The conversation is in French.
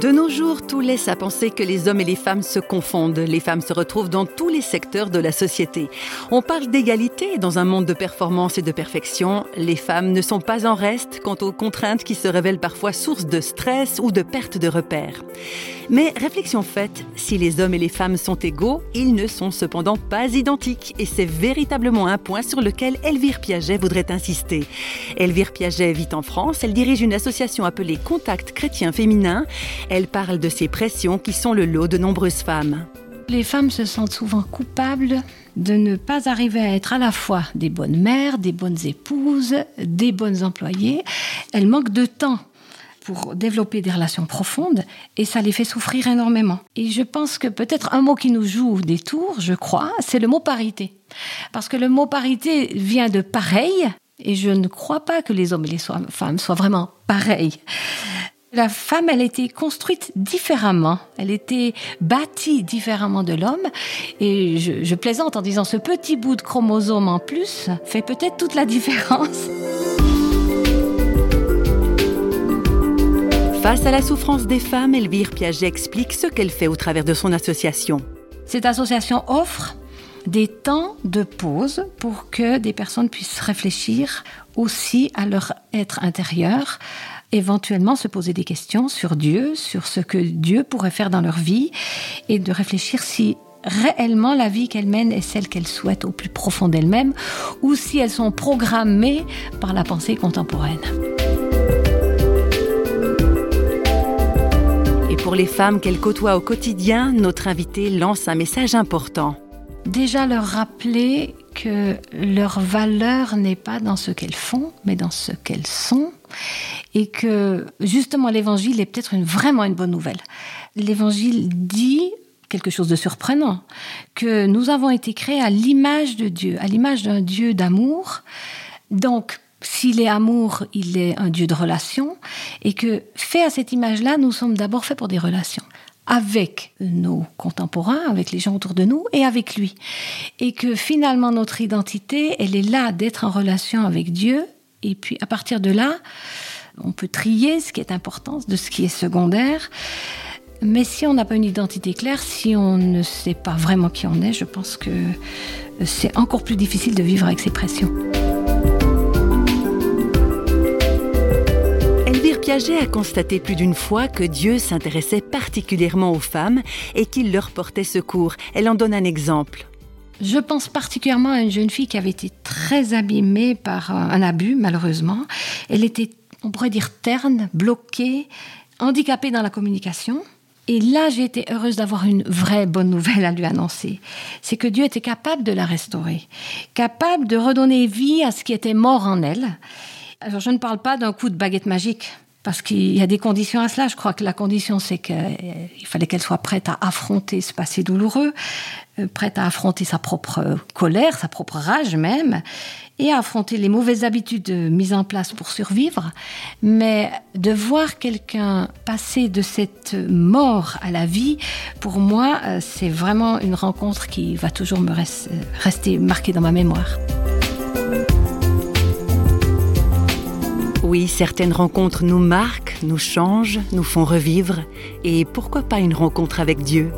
De nos jours, tout laisse à penser que les hommes et les femmes se confondent. Les femmes se retrouvent dans tous les secteurs de la société. On parle d'égalité dans un monde de performance et de perfection. Les femmes ne sont pas en reste quant aux contraintes qui se révèlent parfois source de stress ou de perte de repères. Mais réflexion faite, si les hommes et les femmes sont égaux, ils ne sont cependant pas identiques et c'est véritablement un point sur lequel Elvire Piaget voudrait insister. Elvire Piaget vit en France, elle dirige une association appelée Contact chrétien féminin. Elle parle de ces pressions qui sont le lot de nombreuses femmes. Les femmes se sentent souvent coupables de ne pas arriver à être à la fois des bonnes mères, des bonnes épouses, des bonnes employées. Elles manquent de temps pour développer des relations profondes et ça les fait souffrir énormément. Et je pense que peut-être un mot qui nous joue des tours, je crois, c'est le mot parité. Parce que le mot parité vient de pareil et je ne crois pas que les hommes et les femmes soient vraiment pareils. La femme, elle était construite différemment, elle était bâtie différemment de l'homme, et je, je, plaisante en disant ce petit bout de chromosome en plus fait peut-être toute la différence. Face à la souffrance des femmes, Elvire Piaget explique ce qu'elle fait au travers de son association. Cette association offre des temps de pause pour que des personnes puissent réfléchir aussi à leur être intérieur, éventuellement se poser des questions sur Dieu, sur ce que Dieu pourrait faire dans leur vie et de réfléchir si réellement la vie qu'elles mènent est celle qu'elles souhaitent au plus profond d'elles-mêmes ou si elles sont programmées par la pensée contemporaine. Pour les femmes qu'elle côtoie au quotidien, notre invité lance un message important. Déjà leur rappeler que leur valeur n'est pas dans ce qu'elles font, mais dans ce qu'elles sont, et que justement l'évangile est peut-être une, vraiment une bonne nouvelle. L'évangile dit quelque chose de surprenant, que nous avons été créés à l'image de Dieu, à l'image d'un Dieu d'amour. Donc, s'il est amour, il est un Dieu de relation, et que fait à cette image-là, nous sommes d'abord faits pour des relations avec nos contemporains, avec les gens autour de nous et avec lui. Et que finalement notre identité, elle est là d'être en relation avec Dieu. Et puis à partir de là, on peut trier ce qui est important de ce qui est secondaire. Mais si on n'a pas une identité claire, si on ne sait pas vraiment qui on est, je pense que c'est encore plus difficile de vivre avec ces pressions. Piaget a constaté plus d'une fois que Dieu s'intéressait particulièrement aux femmes et qu'il leur portait secours. Elle en donne un exemple. Je pense particulièrement à une jeune fille qui avait été très abîmée par un abus, malheureusement. Elle était, on pourrait dire, terne, bloquée, handicapée dans la communication. Et là, j'ai été heureuse d'avoir une vraie bonne nouvelle à lui annoncer. C'est que Dieu était capable de la restaurer, capable de redonner vie à ce qui était mort en elle. Alors, je ne parle pas d'un coup de baguette magique parce qu'il y a des conditions à cela. Je crois que la condition, c'est qu'il fallait qu'elle soit prête à affronter ce passé douloureux, euh, prête à affronter sa propre colère, sa propre rage même, et à affronter les mauvaises habitudes mises en place pour survivre. Mais de voir quelqu'un passer de cette mort à la vie, pour moi, euh, c'est vraiment une rencontre qui va toujours me rester marquée dans ma mémoire. Oui, certaines rencontres nous marquent, nous changent, nous font revivre. Et pourquoi pas une rencontre avec Dieu?